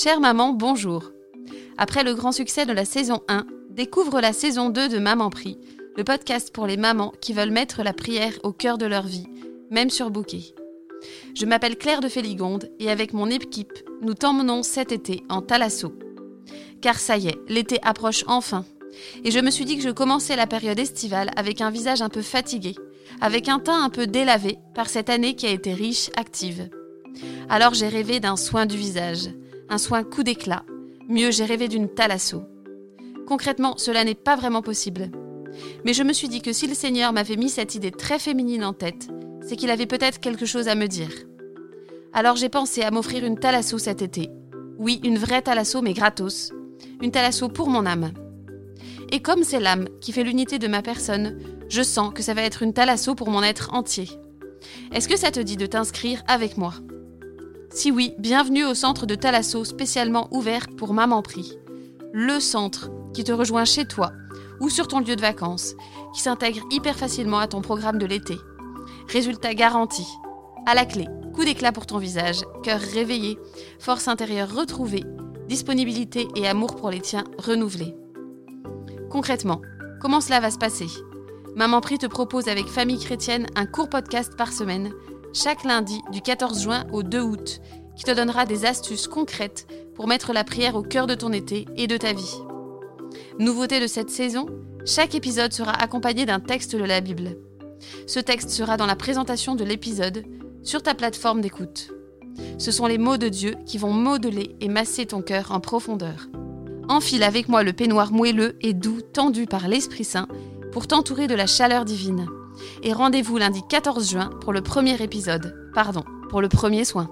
Chère maman, bonjour. Après le grand succès de la saison 1, découvre la saison 2 de Maman Prie, le podcast pour les mamans qui veulent mettre la prière au cœur de leur vie, même sur bouquet. Je m'appelle Claire de Féligonde et avec mon équipe, nous t'emmenons cet été en Thalasso. Car ça y est, l'été approche enfin. Et je me suis dit que je commençais la période estivale avec un visage un peu fatigué, avec un teint un peu délavé par cette année qui a été riche, active. Alors j'ai rêvé d'un soin du visage, un soin coup d'éclat. Mieux, j'ai rêvé d'une thalasso. Concrètement, cela n'est pas vraiment possible. Mais je me suis dit que si le Seigneur m'avait mis cette idée très féminine en tête, c'est qu'il avait peut-être quelque chose à me dire. Alors j'ai pensé à m'offrir une thalasso cet été. Oui, une vraie thalasso mais gratos. Une thalasso pour mon âme. Et comme c'est l'âme qui fait l'unité de ma personne, je sens que ça va être une thalasso pour mon être entier. Est-ce que ça te dit de t'inscrire avec moi? Si oui, bienvenue au centre de Thalasso spécialement ouvert pour Maman Prie. Le centre qui te rejoint chez toi ou sur ton lieu de vacances, qui s'intègre hyper facilement à ton programme de l'été. Résultat garanti. À la clé, coup d'éclat pour ton visage, cœur réveillé, force intérieure retrouvée, disponibilité et amour pour les tiens renouvelés. Concrètement, comment cela va se passer? Maman Prie te propose avec Famille Chrétienne un court podcast par semaine chaque lundi du 14 juin au 2 août, qui te donnera des astuces concrètes pour mettre la prière au cœur de ton été et de ta vie. Nouveauté de cette saison, chaque épisode sera accompagné d'un texte de la Bible. Ce texte sera dans la présentation de l'épisode sur ta plateforme d'écoute. Ce sont les mots de Dieu qui vont modeler et masser ton cœur en profondeur. Enfile avec moi le peignoir moelleux et doux tendu par l'Esprit Saint pour t'entourer de la chaleur divine et rendez-vous lundi 14 juin pour le premier épisode, pardon, pour le premier soin.